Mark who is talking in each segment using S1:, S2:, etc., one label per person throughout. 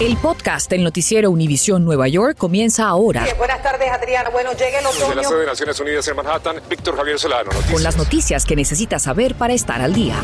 S1: El podcast del noticiero Univisión Nueva York comienza ahora.
S2: buenas tardes, Adriana. Bueno, llega el otoño.
S3: Desde la sede de Naciones Unidas en Manhattan, Víctor Javier Solano. Noticias.
S1: Con las noticias que necesitas saber para estar al día.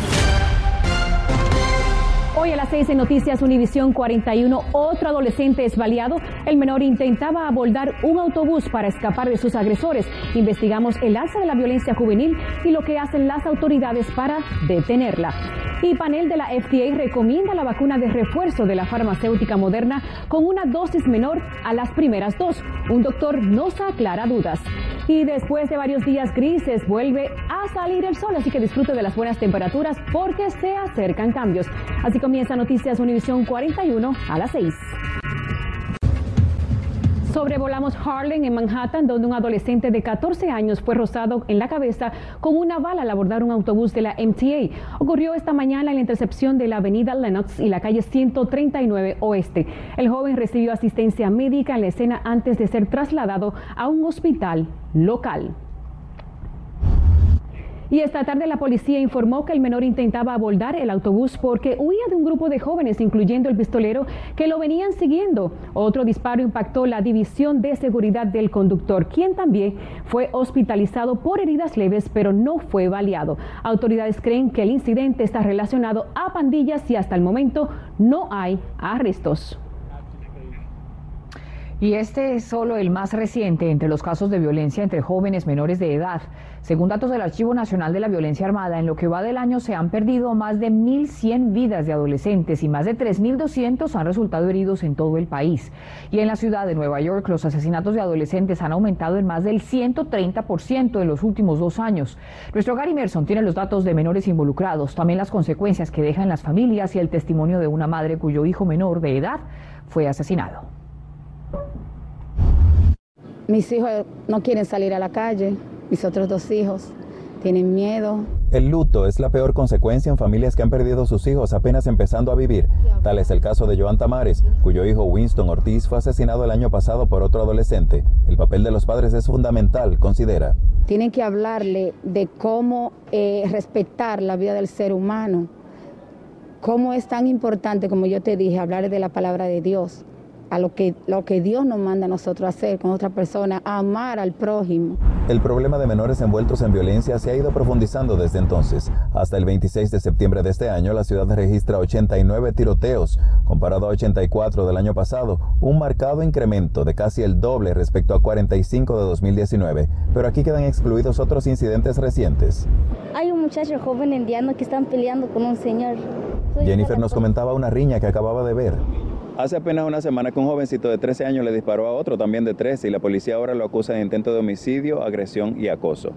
S4: Hoy a las 6 en Noticias Univisión 41, otro adolescente es baleado. El menor intentaba abordar un autobús para escapar de sus agresores. Investigamos el alza de la violencia juvenil y lo que hacen las autoridades para detenerla. Y panel de la FDA recomienda la vacuna de refuerzo de la farmacéutica moderna con una dosis menor a las primeras dos. Un doctor nos aclara dudas. Y después de varios días grises vuelve a salir el sol, así que disfrute de las buenas temperaturas porque se acercan cambios. Así comienza Noticias Univisión 41 a las 6. Sobrevolamos Harlem en Manhattan, donde un adolescente de 14 años fue rozado en la cabeza con una bala al abordar un autobús de la MTA. Ocurrió esta mañana en la intercepción de la avenida Lenox y la calle 139 Oeste. El joven recibió asistencia médica en la escena antes de ser trasladado a un hospital local. Y esta tarde la policía informó que el menor intentaba abordar el autobús porque huía de un grupo de jóvenes, incluyendo el pistolero, que lo venían siguiendo. Otro disparo impactó la división de seguridad del conductor, quien también fue hospitalizado por heridas leves, pero no fue baleado. Autoridades creen que el incidente está relacionado a pandillas y hasta el momento no hay arrestos.
S5: Y este es solo el más reciente entre los casos de violencia entre jóvenes menores de edad. Según datos del Archivo Nacional de la Violencia Armada, en lo que va del año se han perdido más de 1.100 vidas de adolescentes y más de 3.200 han resultado heridos en todo el país. Y en la ciudad de Nueva York, los asesinatos de adolescentes han aumentado en más del 130% en los últimos dos años. Nuestro Gary Merson tiene los datos de menores involucrados, también las consecuencias que dejan las familias y el testimonio de una madre cuyo hijo menor de edad fue asesinado.
S6: Mis hijos no quieren salir a la calle, mis otros dos hijos tienen miedo.
S7: El luto es la peor consecuencia en familias que han perdido sus hijos apenas empezando a vivir. Tal es el caso de Joan Tamares, cuyo hijo Winston Ortiz fue asesinado el año pasado por otro adolescente. El papel de los padres es fundamental, considera.
S6: Tienen que hablarle de cómo eh, respetar la vida del ser humano, cómo es tan importante, como yo te dije, hablar de la palabra de Dios a lo que, lo que Dios nos manda a nosotros hacer con otra persona, amar al prójimo.
S7: El problema de menores envueltos en violencia se ha ido profundizando desde entonces. Hasta el 26 de septiembre de este año, la ciudad registra 89 tiroteos, comparado a 84 del año pasado, un marcado incremento de casi el doble respecto a 45 de 2019. Pero aquí quedan excluidos otros incidentes recientes.
S8: Hay un muchacho joven indiano que están peleando con un señor.
S7: Jennifer nos comentaba una riña que acababa de ver.
S9: Hace apenas una semana que un jovencito de 13 años le disparó a otro también de 13 y la policía ahora lo acusa de intento de homicidio, agresión y acoso.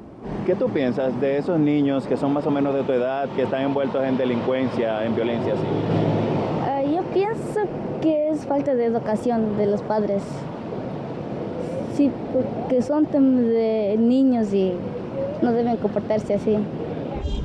S9: ¿Qué tú piensas de esos niños que son más o menos de tu edad, que están envueltos en delincuencia, en violencia así?
S8: Uh, yo pienso que es falta de educación de los padres. Sí, porque son de niños y no deben comportarse así.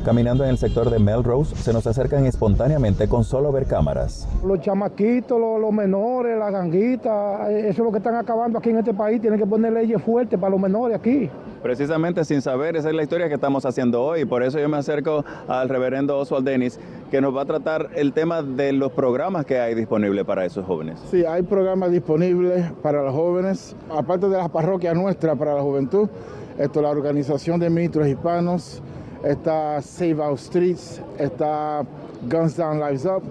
S7: Caminando en el sector de Melrose, se nos acercan espontáneamente con solo ver cámaras.
S10: Los chamaquitos, los, menores, las ganguitas, eso es lo que están acabando aquí en este país. Tienen que poner leyes fuertes para los menores aquí.
S9: Precisamente sin saber, esa es la historia que estamos haciendo hoy. Por eso yo me acerco al reverendo Oswald Dennis, que nos va a tratar el tema de los programas que hay disponibles para esos jóvenes.
S10: Sí, hay programas disponibles para los jóvenes, aparte de las parroquias nuestras para la juventud. Esto, la Organización de Ministros Hispanos, está Save Our Streets, está Guns Down Lives Up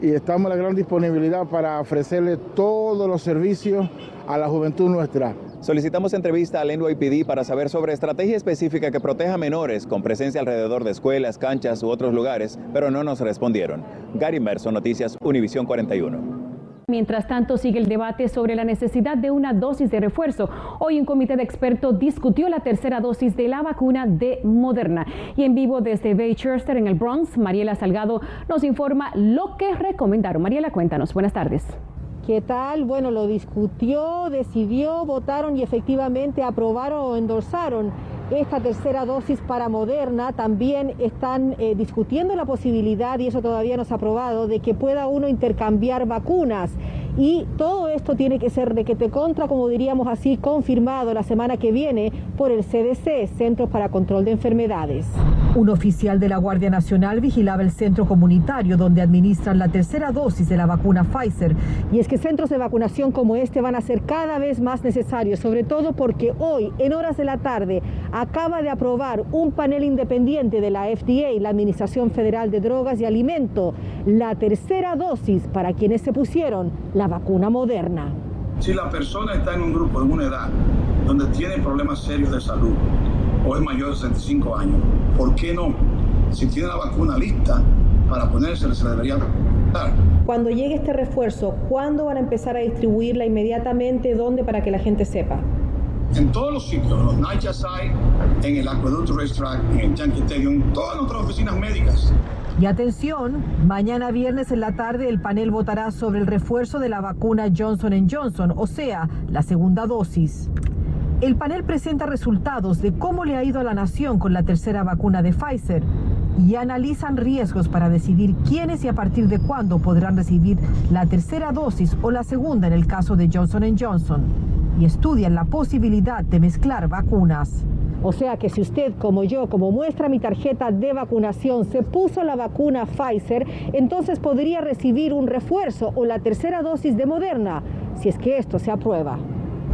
S10: y estamos en la gran disponibilidad para ofrecerle todos los servicios a la juventud nuestra.
S9: Solicitamos entrevista al NYPD para saber sobre estrategia específica que proteja a menores con presencia alrededor de escuelas, canchas u otros lugares, pero no nos respondieron. Gary Merson, Noticias Univisión 41.
S4: Mientras tanto, sigue el debate sobre la necesidad de una dosis de refuerzo. Hoy un comité de expertos discutió la tercera dosis de la vacuna de Moderna. Y en vivo desde Baychester, en el Bronx, Mariela Salgado nos informa lo que recomendaron. Mariela, cuéntanos. Buenas tardes.
S11: ¿Qué tal? Bueno, lo discutió, decidió, votaron y efectivamente aprobaron o endorsaron esta tercera dosis para Moderna. También están eh, discutiendo la posibilidad, y eso todavía no se ha aprobado, de que pueda uno intercambiar vacunas.
S12: y todo esto tiene que ser de que te contra, como diríamos así, confirmado la semana que viene por el CDC, Centros para Control de Enfermedades. Un oficial de la Guardia Nacional vigilaba el centro comunitario donde administran la tercera dosis de la vacuna Pfizer. Y es que centros de vacunación como este van a ser cada vez más necesarios, sobre todo porque hoy, en horas de la tarde, acaba de aprobar un panel independiente de la FDA, la Administración Federal de Drogas y Alimento, la tercera dosis para quienes se pusieron la vacuna moderna.
S13: Si la persona está en un grupo de una edad donde tiene problemas serios de salud o es mayor de 65 años, ¿por qué no? Si tiene la vacuna lista para ponerse, se debería dar.
S12: Cuando llegue este refuerzo, ¿cuándo van a empezar a distribuirla inmediatamente? ¿Dónde para que la gente sepa?
S13: En todos los sitios, los Night en el Aqueduct Racetrack, en el Yankee Stadium, todas nuestras oficinas médicas.
S12: Y atención, mañana viernes en la tarde el panel votará sobre el refuerzo de la vacuna Johnson Johnson, o sea, la segunda dosis. El panel presenta resultados de cómo le ha ido a la nación con la tercera vacuna de Pfizer y analizan riesgos para decidir quiénes y a partir de cuándo podrán recibir la tercera dosis o la segunda en el caso de Johnson Johnson. Y estudian la posibilidad de mezclar vacunas. O sea que si usted, como yo, como muestra mi tarjeta de vacunación, se puso la vacuna Pfizer, entonces podría recibir un refuerzo o la tercera dosis de Moderna, si es que esto se aprueba.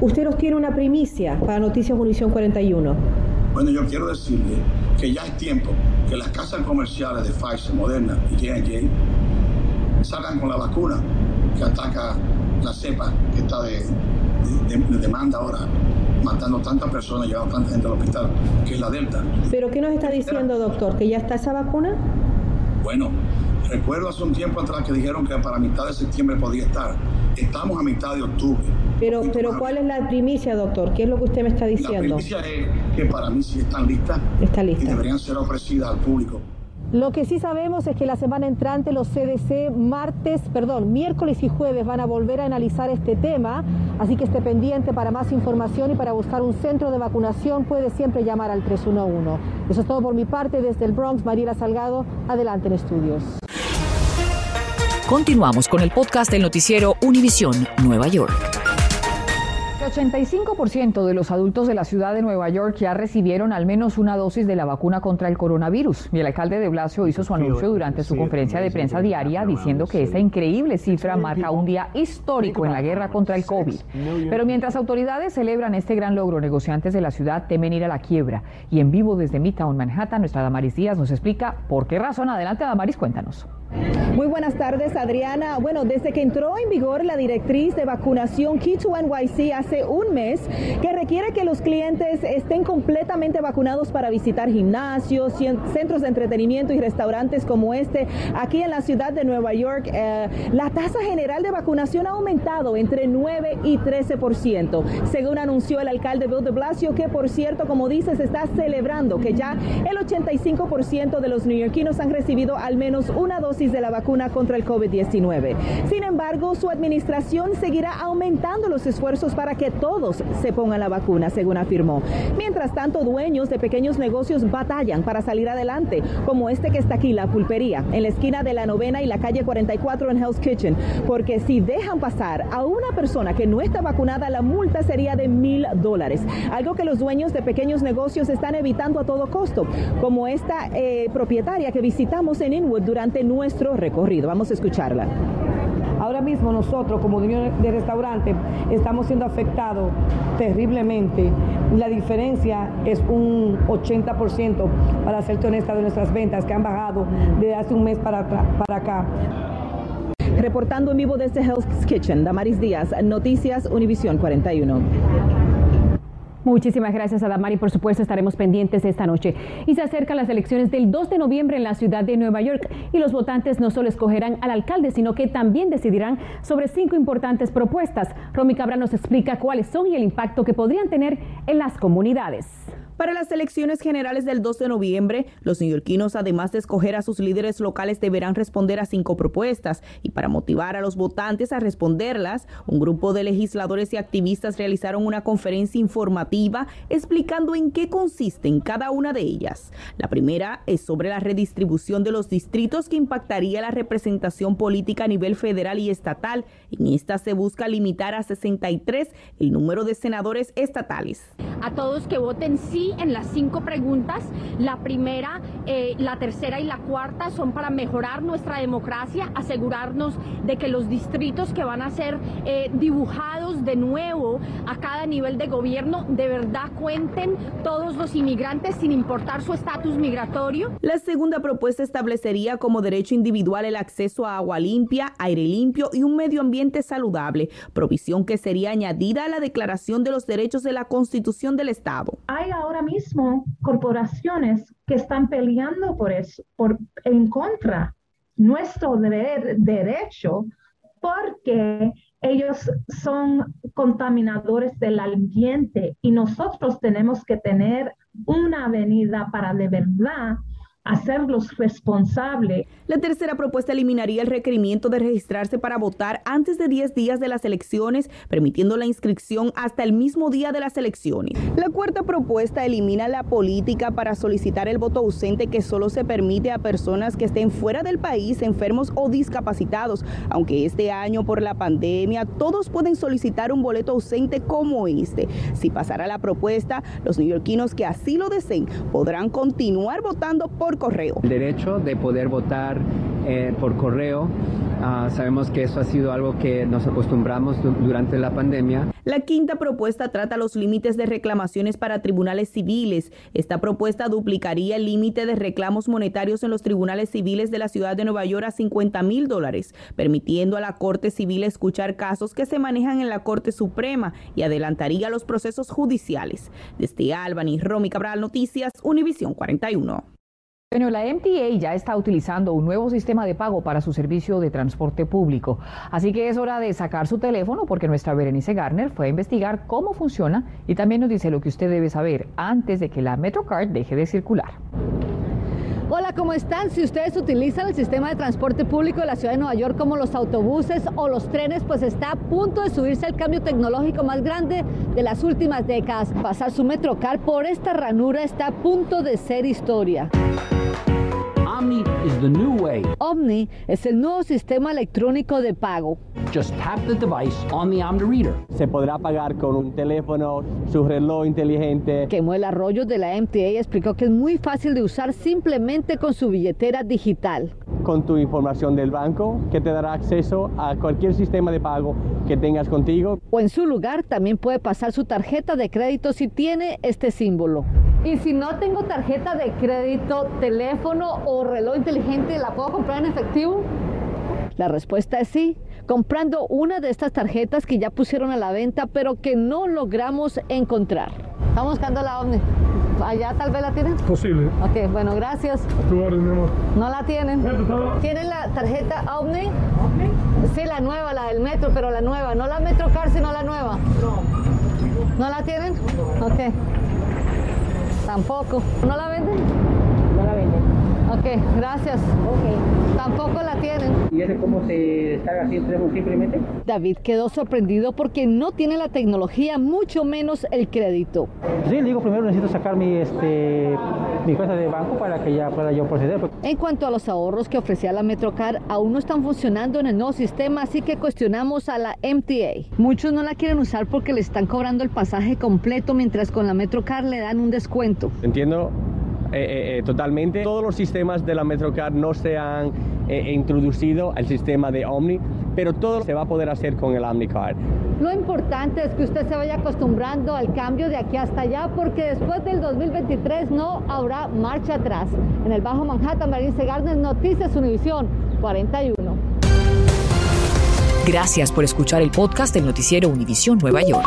S12: Usted nos tiene una primicia para Noticias Munición 41.
S13: Bueno, yo quiero decirle que ya es tiempo que las casas comerciales de Pfizer, Moderna y J&J salgan con la vacuna que ataca la cepa que está de demanda ahora matando tantas personas, llevando tanta gente al hospital, que es la Delta.
S12: ¿Pero qué nos está diciendo, doctor? ¿Que ya está esa vacuna?
S13: Bueno, recuerdo hace un tiempo atrás que dijeron que para mitad de septiembre podía estar. Estamos a mitad de octubre.
S12: Pero, pero ¿cuál es la primicia, doctor? ¿Qué es lo que usted me está diciendo? La
S13: primicia es que para mí sí están listas.
S12: Está lista.
S13: Y deberían ser ofrecidas al público.
S12: Lo que sí sabemos es que la semana entrante los CDC martes, perdón, miércoles y jueves van a volver a analizar este tema, así que esté pendiente para más información y para buscar un centro de vacunación puede siempre llamar al 311. Eso es todo por mi parte desde el Bronx, Mariela Salgado, adelante en estudios.
S14: Continuamos con el podcast del noticiero Univisión Nueva York.
S5: El 85% de los adultos de la ciudad de Nueva York ya recibieron al menos una dosis de la vacuna contra el coronavirus. Y el alcalde de Blasio hizo su anuncio durante su conferencia de prensa diaria diciendo que esta increíble cifra marca un día histórico en la guerra contra el COVID. Pero mientras autoridades celebran este gran logro, negociantes de la ciudad temen ir a la quiebra. Y en vivo desde Midtown, Manhattan, nuestra Damaris Díaz nos explica por qué razón. Adelante, Damaris, cuéntanos.
S12: Muy buenas tardes, Adriana. Bueno, desde que entró en vigor la directriz de vacunación Key2NYC hace un mes, que requiere que los clientes estén completamente vacunados para visitar gimnasios, centros de entretenimiento y restaurantes como este, aquí en la ciudad de Nueva York, eh, la tasa general de vacunación ha aumentado entre 9 y 13%, según anunció el alcalde Bill de Blasio, que por cierto, como dices, está celebrando que ya el 85% de los neoyorquinos han recibido al menos una dosis de la vacuna contra el COVID-19. Sin embargo, su administración seguirá aumentando los esfuerzos para que todos se pongan la vacuna, según afirmó. Mientras tanto, dueños de pequeños negocios batallan para salir adelante, como este que está aquí, la pulpería, en la esquina de la novena y la calle 44 en Hell's Kitchen, porque si dejan pasar a una persona que no está vacunada, la multa sería de mil dólares, algo que los dueños de pequeños negocios están evitando a todo costo, como esta eh, propietaria que visitamos en Inwood durante nuestro recorrido. Vamos a escucharla.
S15: Ahora mismo nosotros como dueños de restaurante estamos siendo afectados terriblemente. La diferencia es un 80% para ser honesta de nuestras ventas que han bajado de hace un mes para, para acá.
S12: Reportando en vivo desde Hell's Kitchen, Damaris Díaz, Noticias Univisión 41. Muchísimas gracias a Damari, por supuesto estaremos pendientes esta noche. Y se acercan las elecciones del 2 de noviembre en la ciudad de Nueva York y los votantes no solo escogerán al alcalde, sino que también decidirán sobre cinco importantes propuestas. Romy Cabral nos explica cuáles son y el impacto que podrían tener en las comunidades.
S11: Para las elecciones generales del 2 de noviembre, los neoyorquinos, además de escoger a sus líderes locales, deberán responder a cinco propuestas. Y para motivar a los votantes a responderlas, un grupo de legisladores y activistas realizaron una conferencia informativa explicando en qué consisten cada una de ellas. La primera es sobre la redistribución de los distritos que impactaría la representación política a nivel federal y estatal. En esta se busca limitar a 63 el número de senadores estatales.
S16: A todos que voten sí en las cinco preguntas. La primera, eh, la tercera y la cuarta son para mejorar nuestra democracia, asegurarnos de que los distritos que van a ser eh, dibujados de nuevo a cada nivel de gobierno de verdad cuenten todos los inmigrantes sin importar su estatus migratorio.
S11: La segunda propuesta establecería como derecho individual el acceso a agua limpia, aire limpio y un medio ambiente saludable, provisión que sería añadida a la Declaración de los Derechos de la Constitución del Estado.
S17: Hay ahora ahora mismo corporaciones que están peleando por eso, por, en contra nuestro derecho, porque ellos son contaminadores del ambiente y nosotros tenemos que tener una avenida para de verdad hacerlos responsables.
S11: La tercera propuesta eliminaría el requerimiento de registrarse para votar antes de 10 días de las elecciones, permitiendo la inscripción hasta el mismo día de las elecciones. La cuarta propuesta elimina la política para solicitar el voto ausente que solo se permite a personas que estén fuera del país, enfermos o discapacitados, aunque este año por la pandemia todos pueden solicitar un boleto ausente como este. Si pasara la propuesta, los neoyorquinos que así lo deseen podrán continuar votando por correo.
S18: El derecho de poder votar eh, por correo. Ah, sabemos que eso ha sido algo que nos acostumbramos durante la pandemia.
S11: La quinta propuesta trata los límites de reclamaciones para tribunales civiles. Esta propuesta duplicaría el límite de reclamos monetarios en los tribunales civiles de la ciudad de Nueva York a 50 mil dólares, permitiendo a la Corte Civil escuchar casos que se manejan en la Corte Suprema y adelantaría los procesos judiciales. Desde Albany, Romy Cabral, Noticias, Univisión 41.
S5: Bueno, la MTA ya está utilizando un nuevo sistema de pago para su servicio de transporte público. Así que es hora de sacar su teléfono porque nuestra Berenice Garner fue a investigar cómo funciona y también nos dice lo que usted debe saber antes de que la MetroCard deje de circular.
S19: Hola, ¿cómo están? Si ustedes utilizan el sistema de transporte público de la ciudad de Nueva York como los autobuses o los trenes, pues está a punto de subirse al cambio tecnológico más grande de las últimas décadas. Pasar su Metrocar por esta ranura está a punto de ser historia.
S20: Omni is the new way.
S19: Omni es el nuevo sistema electrónico de pago.
S20: Just tap the device on the Omni Reader.
S21: Se podrá pagar con un teléfono, su reloj inteligente.
S19: el Arroyo de la MTA explicó que es muy fácil de usar simplemente con su billetera digital.
S21: Con tu información del banco, que te dará acceso a cualquier sistema de pago que tengas contigo.
S19: O en su lugar también puede pasar su tarjeta de crédito si tiene este símbolo. Y si no tengo tarjeta de crédito, teléfono o reloj inteligente, ¿la puedo comprar en efectivo? La respuesta es sí, comprando una de estas tarjetas que ya pusieron a la venta, pero que no logramos encontrar. Estamos buscando la OVNI. ¿Allá tal vez la tienen?
S22: Posible.
S19: Ok, bueno, gracias.
S22: tu orden, mi amor.
S19: No la tienen. ¿Tienen la tarjeta OVNI? Sí, la nueva, la del metro, pero la nueva. No la Metrocar, sino la nueva. No. ¿No la tienen? Ok. Tampoco.
S23: ¿No la venden?
S19: Ok, gracias. Ok. Tampoco la tienen.
S23: ¿Y ese cómo se descarga así simplemente?
S19: David quedó sorprendido porque no tiene la tecnología, mucho menos el crédito.
S23: Sí, digo, primero necesito sacar mi, este, mi cuenta de banco para que ya pueda yo proceder.
S19: En cuanto a los ahorros que ofrecía la Metrocar, aún no están funcionando en el nuevo sistema, así que cuestionamos a la MTA. Muchos no la quieren usar porque le están cobrando el pasaje completo, mientras con la Metrocar le dan un descuento.
S21: Entiendo eh, eh, eh, totalmente. Todos los sistemas de la Metrocar no se han introducido al sistema de Omni, pero todo se va a poder hacer con el OmniCard.
S19: Lo importante es que usted se vaya acostumbrando al cambio de aquí hasta allá, porque después del 2023 no habrá marcha atrás. En el Bajo Manhattan, Marín Segarnes, Noticias Univisión 41.
S1: Gracias por escuchar el podcast del noticiero Univisión Nueva York.